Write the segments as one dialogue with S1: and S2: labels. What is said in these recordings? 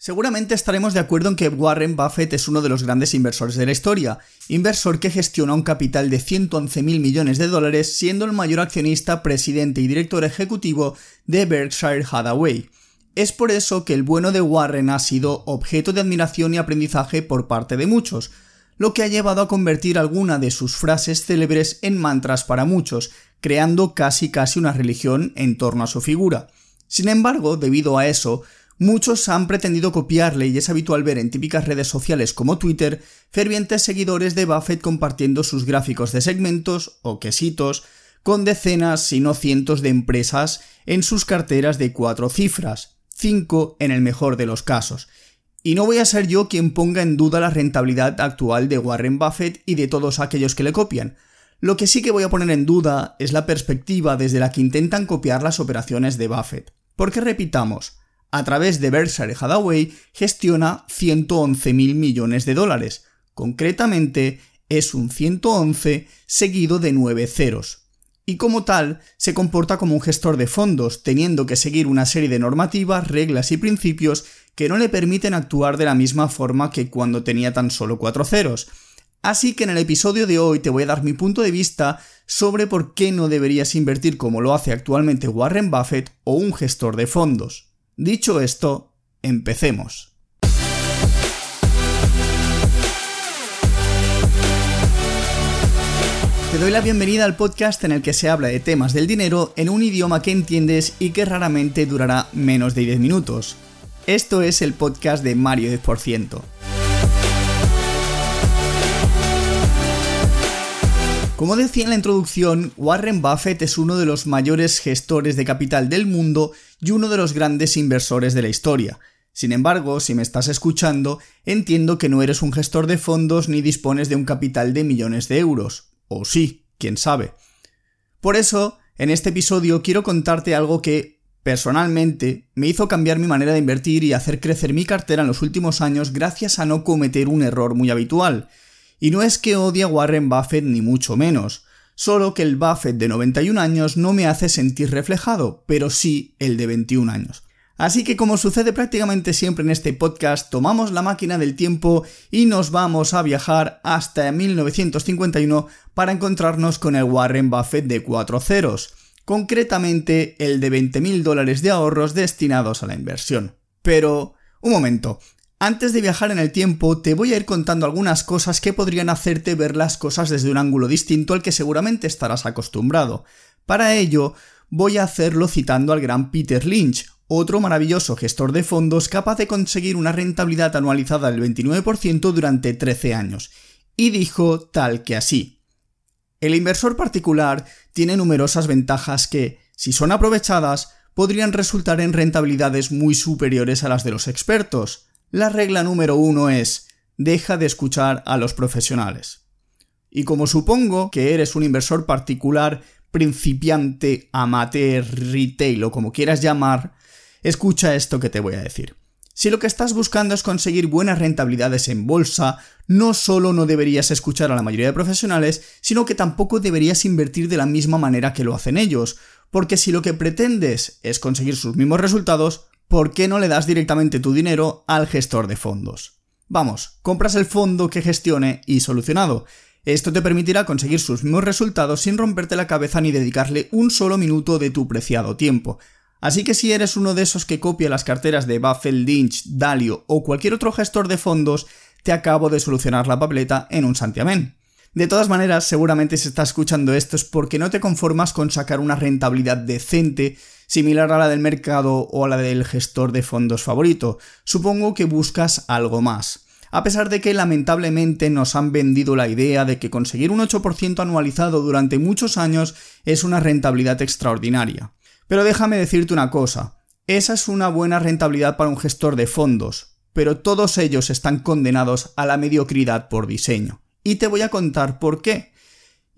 S1: Seguramente estaremos de acuerdo en que Warren Buffett es uno de los grandes inversores de la historia, inversor que gestiona un capital de 111 mil millones de dólares, siendo el mayor accionista, presidente y director ejecutivo de Berkshire Hathaway. Es por eso que el bueno de Warren ha sido objeto de admiración y aprendizaje por parte de muchos, lo que ha llevado a convertir alguna de sus frases célebres en mantras para muchos, creando casi casi una religión en torno a su figura. Sin embargo, debido a eso, Muchos han pretendido copiarle y es habitual ver en típicas redes sociales como Twitter fervientes seguidores de Buffett compartiendo sus gráficos de segmentos o quesitos con decenas, si no cientos de empresas en sus carteras de cuatro cifras, cinco en el mejor de los casos. Y no voy a ser yo quien ponga en duda la rentabilidad actual de Warren Buffett y de todos aquellos que le copian. Lo que sí que voy a poner en duda es la perspectiva desde la que intentan copiar las operaciones de Buffett. Porque repitamos, a través de Berkshire Hathaway gestiona 111 mil millones de dólares. Concretamente, es un 111 seguido de 9 ceros. Y como tal, se comporta como un gestor de fondos, teniendo que seguir una serie de normativas, reglas y principios que no le permiten actuar de la misma forma que cuando tenía tan solo 4 ceros. Así que en el episodio de hoy te voy a dar mi punto de vista sobre por qué no deberías invertir como lo hace actualmente Warren Buffett o un gestor de fondos. Dicho esto, empecemos. Te doy la bienvenida al podcast en el que se habla de temas del dinero en un idioma que entiendes y que raramente durará menos de 10 minutos. Esto es el podcast de Mario 10%. Como decía en la introducción, Warren Buffett es uno de los mayores gestores de capital del mundo y uno de los grandes inversores de la historia. Sin embargo, si me estás escuchando, entiendo que no eres un gestor de fondos ni dispones de un capital de millones de euros. O sí, quién sabe. Por eso, en este episodio quiero contarte algo que, personalmente, me hizo cambiar mi manera de invertir y hacer crecer mi cartera en los últimos años gracias a no cometer un error muy habitual, y no es que odie a Warren Buffett ni mucho menos, solo que el Buffett de 91 años no me hace sentir reflejado, pero sí el de 21 años. Así que como sucede prácticamente siempre en este podcast, tomamos la máquina del tiempo y nos vamos a viajar hasta 1951 para encontrarnos con el Warren Buffett de 4 ceros, concretamente el de 20.000 dólares de ahorros destinados a la inversión. Pero, un momento, antes de viajar en el tiempo, te voy a ir contando algunas cosas que podrían hacerte ver las cosas desde un ángulo distinto al que seguramente estarás acostumbrado. Para ello, voy a hacerlo citando al gran Peter Lynch, otro maravilloso gestor de fondos capaz de conseguir una rentabilidad anualizada del 29% durante 13 años. Y dijo tal que así. El inversor particular tiene numerosas ventajas que, si son aprovechadas, podrían resultar en rentabilidades muy superiores a las de los expertos. La regla número uno es, deja de escuchar a los profesionales. Y como supongo que eres un inversor particular, principiante, amateur, retail o como quieras llamar, escucha esto que te voy a decir. Si lo que estás buscando es conseguir buenas rentabilidades en bolsa, no solo no deberías escuchar a la mayoría de profesionales, sino que tampoco deberías invertir de la misma manera que lo hacen ellos, porque si lo que pretendes es conseguir sus mismos resultados, ¿por qué no le das directamente tu dinero al gestor de fondos? Vamos, compras el fondo que gestione y solucionado. Esto te permitirá conseguir sus mismos resultados sin romperte la cabeza ni dedicarle un solo minuto de tu preciado tiempo. Así que si eres uno de esos que copia las carteras de Buffett, Lynch, Dalio o cualquier otro gestor de fondos, te acabo de solucionar la papeleta en un santiamén. De todas maneras, seguramente si estás escuchando esto es porque no te conformas con sacar una rentabilidad decente similar a la del mercado o a la del gestor de fondos favorito. Supongo que buscas algo más. A pesar de que lamentablemente nos han vendido la idea de que conseguir un 8% anualizado durante muchos años es una rentabilidad extraordinaria. Pero déjame decirte una cosa, esa es una buena rentabilidad para un gestor de fondos, pero todos ellos están condenados a la mediocridad por diseño. Y te voy a contar por qué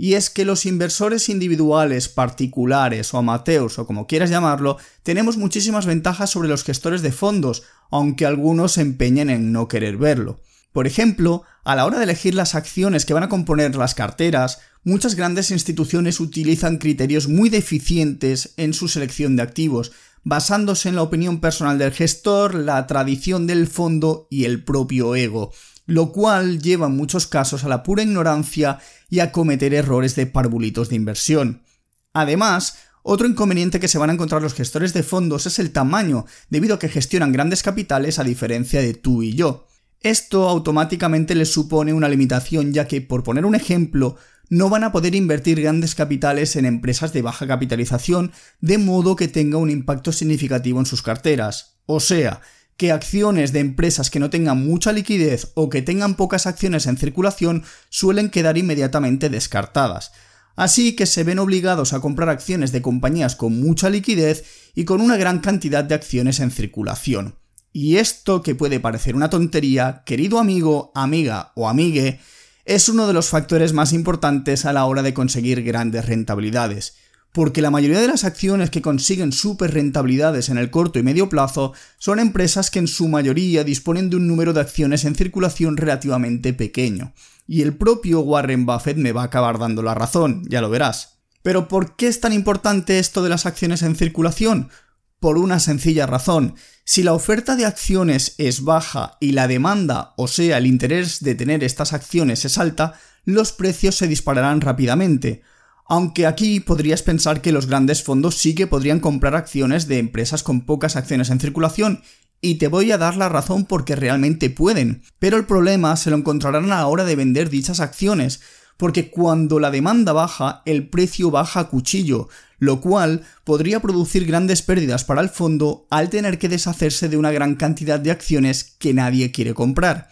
S1: y es que los inversores individuales, particulares o amateurs o como quieras llamarlo, tenemos muchísimas ventajas sobre los gestores de fondos, aunque algunos se empeñen en no querer verlo. Por ejemplo, a la hora de elegir las acciones que van a componer las carteras, muchas grandes instituciones utilizan criterios muy deficientes en su selección de activos, basándose en la opinión personal del gestor, la tradición del fondo y el propio ego, lo cual lleva en muchos casos a la pura ignorancia y a cometer errores de parvulitos de inversión. Además, otro inconveniente que se van a encontrar los gestores de fondos es el tamaño, debido a que gestionan grandes capitales a diferencia de tú y yo. Esto automáticamente les supone una limitación ya que, por poner un ejemplo, no van a poder invertir grandes capitales en empresas de baja capitalización de modo que tenga un impacto significativo en sus carteras. O sea, que acciones de empresas que no tengan mucha liquidez o que tengan pocas acciones en circulación suelen quedar inmediatamente descartadas. Así que se ven obligados a comprar acciones de compañías con mucha liquidez y con una gran cantidad de acciones en circulación. Y esto que puede parecer una tontería, querido amigo, amiga o amigue, es uno de los factores más importantes a la hora de conseguir grandes rentabilidades, porque la mayoría de las acciones que consiguen super rentabilidades en el corto y medio plazo son empresas que en su mayoría disponen de un número de acciones en circulación relativamente pequeño. Y el propio Warren Buffett me va a acabar dando la razón, ya lo verás. Pero ¿por qué es tan importante esto de las acciones en circulación? Por una sencilla razón. Si la oferta de acciones es baja y la demanda, o sea, el interés de tener estas acciones es alta, los precios se dispararán rápidamente. Aunque aquí podrías pensar que los grandes fondos sí que podrían comprar acciones de empresas con pocas acciones en circulación, y te voy a dar la razón porque realmente pueden, pero el problema se lo encontrarán a la hora de vender dichas acciones, porque cuando la demanda baja, el precio baja a cuchillo, lo cual podría producir grandes pérdidas para el fondo al tener que deshacerse de una gran cantidad de acciones que nadie quiere comprar.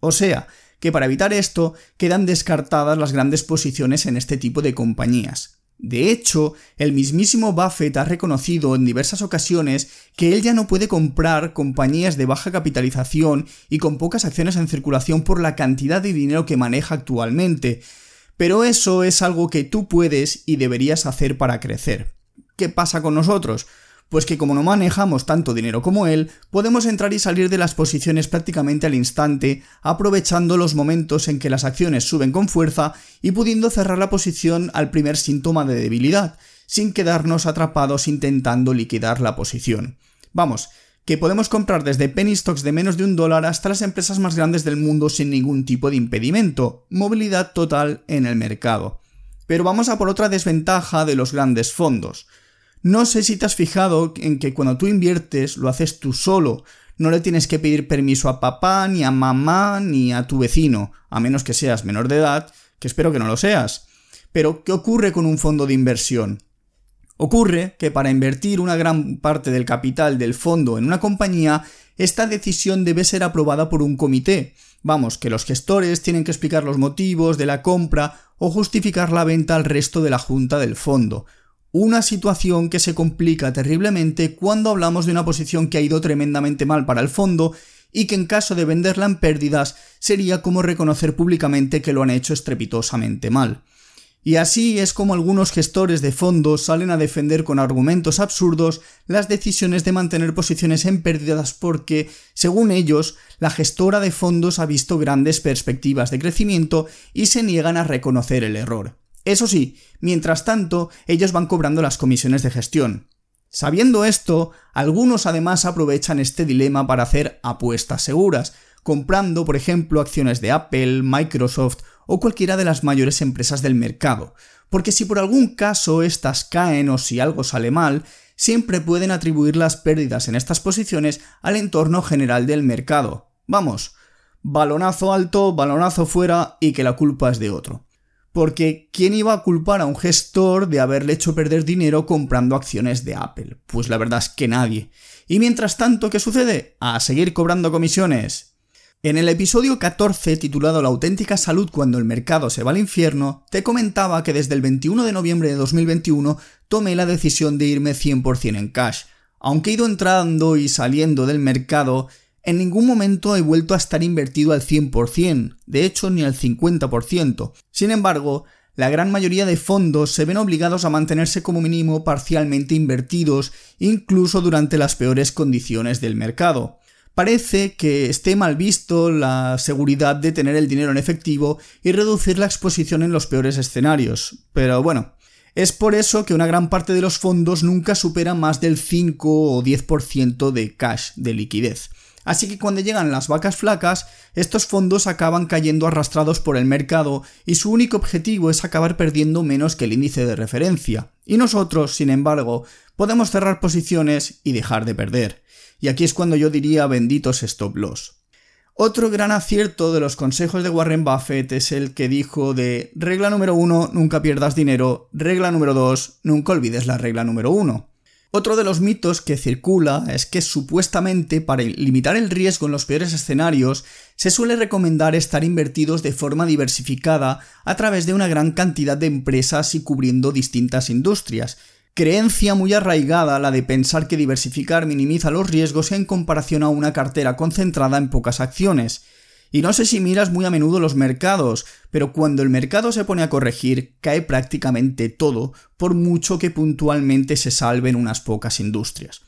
S1: O sea, que para evitar esto quedan descartadas las grandes posiciones en este tipo de compañías. De hecho, el mismísimo Buffett ha reconocido en diversas ocasiones que él ya no puede comprar compañías de baja capitalización y con pocas acciones en circulación por la cantidad de dinero que maneja actualmente, pero eso es algo que tú puedes y deberías hacer para crecer. ¿Qué pasa con nosotros? Pues que como no manejamos tanto dinero como él, podemos entrar y salir de las posiciones prácticamente al instante, aprovechando los momentos en que las acciones suben con fuerza y pudiendo cerrar la posición al primer síntoma de debilidad, sin quedarnos atrapados intentando liquidar la posición. Vamos, que podemos comprar desde penny stocks de menos de un dólar hasta las empresas más grandes del mundo sin ningún tipo de impedimento, movilidad total en el mercado. Pero vamos a por otra desventaja de los grandes fondos. No sé si te has fijado en que cuando tú inviertes lo haces tú solo, no le tienes que pedir permiso a papá, ni a mamá, ni a tu vecino, a menos que seas menor de edad, que espero que no lo seas. Pero, ¿qué ocurre con un fondo de inversión? Ocurre que para invertir una gran parte del capital del fondo en una compañía, esta decisión debe ser aprobada por un comité. Vamos, que los gestores tienen que explicar los motivos de la compra o justificar la venta al resto de la junta del fondo. Una situación que se complica terriblemente cuando hablamos de una posición que ha ido tremendamente mal para el fondo y que en caso de venderla en pérdidas sería como reconocer públicamente que lo han hecho estrepitosamente mal. Y así es como algunos gestores de fondos salen a defender con argumentos absurdos las decisiones de mantener posiciones en pérdidas porque, según ellos, la gestora de fondos ha visto grandes perspectivas de crecimiento y se niegan a reconocer el error. Eso sí, mientras tanto, ellos van cobrando las comisiones de gestión. Sabiendo esto, algunos además aprovechan este dilema para hacer apuestas seguras, comprando, por ejemplo, acciones de Apple, Microsoft o cualquiera de las mayores empresas del mercado, porque si por algún caso estas caen o si algo sale mal, siempre pueden atribuir las pérdidas en estas posiciones al entorno general del mercado. Vamos, balonazo alto, balonazo fuera y que la culpa es de otro. Porque ¿quién iba a culpar a un gestor de haberle hecho perder dinero comprando acciones de Apple? Pues la verdad es que nadie. Y mientras tanto, ¿qué sucede? A seguir cobrando comisiones. En el episodio 14 titulado La auténtica salud cuando el mercado se va al infierno, te comentaba que desde el 21 de noviembre de 2021 tomé la decisión de irme 100% en cash. Aunque he ido entrando y saliendo del mercado, en ningún momento he vuelto a estar invertido al 100%, de hecho ni al 50%. Sin embargo, la gran mayoría de fondos se ven obligados a mantenerse como mínimo parcialmente invertidos, incluso durante las peores condiciones del mercado. Parece que esté mal visto la seguridad de tener el dinero en efectivo y reducir la exposición en los peores escenarios. Pero bueno, es por eso que una gran parte de los fondos nunca supera más del 5 o 10% de cash, de liquidez. Así que cuando llegan las vacas flacas, estos fondos acaban cayendo arrastrados por el mercado y su único objetivo es acabar perdiendo menos que el índice de referencia. Y nosotros, sin embargo, podemos cerrar posiciones y dejar de perder. Y aquí es cuando yo diría benditos stop loss. Otro gran acierto de los consejos de Warren Buffett es el que dijo de regla número uno, nunca pierdas dinero, regla número dos, nunca olvides la regla número uno. Otro de los mitos que circula es que supuestamente para limitar el riesgo en los peores escenarios se suele recomendar estar invertidos de forma diversificada a través de una gran cantidad de empresas y cubriendo distintas industrias, creencia muy arraigada la de pensar que diversificar minimiza los riesgos en comparación a una cartera concentrada en pocas acciones, y no sé si miras muy a menudo los mercados, pero cuando el mercado se pone a corregir, cae prácticamente todo, por mucho que puntualmente se salven unas pocas industrias.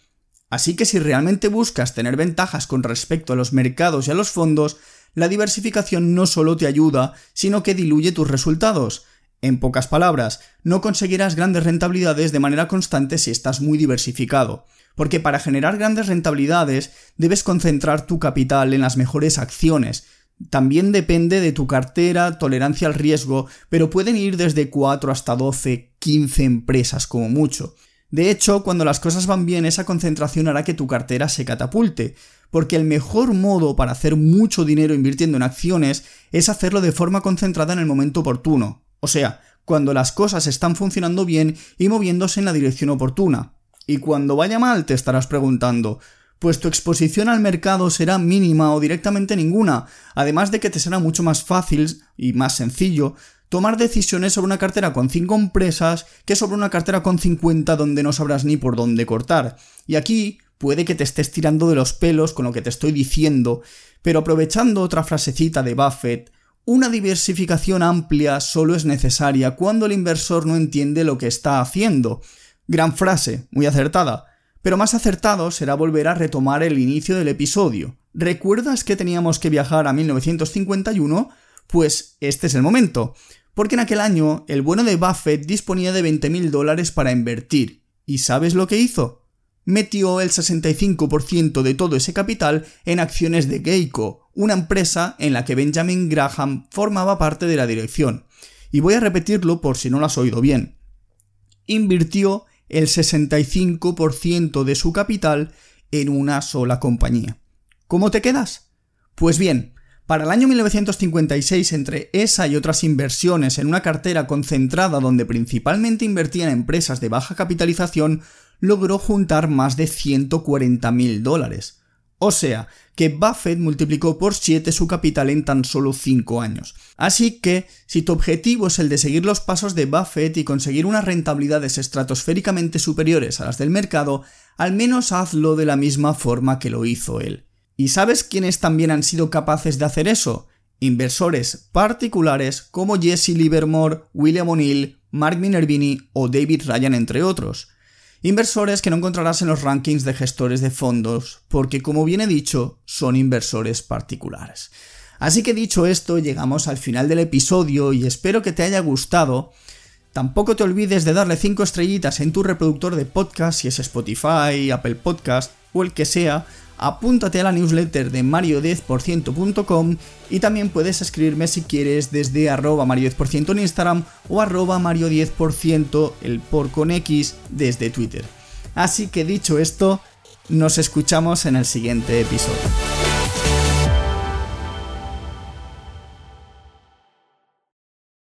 S1: Así que si realmente buscas tener ventajas con respecto a los mercados y a los fondos, la diversificación no solo te ayuda, sino que diluye tus resultados. En pocas palabras, no conseguirás grandes rentabilidades de manera constante si estás muy diversificado porque para generar grandes rentabilidades debes concentrar tu capital en las mejores acciones. También depende de tu cartera, tolerancia al riesgo, pero pueden ir desde 4 hasta 12, 15 empresas como mucho. De hecho, cuando las cosas van bien, esa concentración hará que tu cartera se catapulte, porque el mejor modo para hacer mucho dinero invirtiendo en acciones es hacerlo de forma concentrada en el momento oportuno, o sea, cuando las cosas están funcionando bien y moviéndose en la dirección oportuna. Y cuando vaya mal te estarás preguntando, pues tu exposición al mercado será mínima o directamente ninguna, además de que te será mucho más fácil y más sencillo tomar decisiones sobre una cartera con 5 empresas que sobre una cartera con 50 donde no sabrás ni por dónde cortar. Y aquí puede que te estés tirando de los pelos con lo que te estoy diciendo, pero aprovechando otra frasecita de Buffett, una diversificación amplia solo es necesaria cuando el inversor no entiende lo que está haciendo, Gran frase, muy acertada. Pero más acertado será volver a retomar el inicio del episodio. ¿Recuerdas que teníamos que viajar a 1951? Pues este es el momento. Porque en aquel año el bueno de Buffett disponía de 20.000 dólares para invertir. ¿Y sabes lo que hizo? Metió el 65% de todo ese capital en acciones de Geico, una empresa en la que Benjamin Graham formaba parte de la dirección. Y voy a repetirlo por si no lo has oído bien. Invirtió el 65% de su capital en una sola compañía. ¿Cómo te quedas? Pues bien, para el año 1956, entre esa y otras inversiones en una cartera concentrada donde principalmente invertía en empresas de baja capitalización, logró juntar más de 140 mil dólares. O sea, que Buffett multiplicó por 7 su capital en tan solo 5 años. Así que, si tu objetivo es el de seguir los pasos de Buffett y conseguir unas rentabilidades estratosféricamente superiores a las del mercado, al menos hazlo de la misma forma que lo hizo él. ¿Y sabes quiénes también han sido capaces de hacer eso? Inversores particulares como Jesse Livermore, William O'Neill, Mark Minervini o David Ryan entre otros. Inversores que no encontrarás en los rankings de gestores de fondos, porque como bien he dicho, son inversores particulares. Así que dicho esto, llegamos al final del episodio y espero que te haya gustado. Tampoco te olvides de darle 5 estrellitas en tu reproductor de podcast, si es Spotify, Apple Podcast o el que sea, apúntate a la newsletter de mario10%.com y también puedes escribirme si quieres desde arroba mario10% en Instagram o arroba mario10% el por con X desde Twitter. Así que dicho esto, nos escuchamos en el siguiente episodio.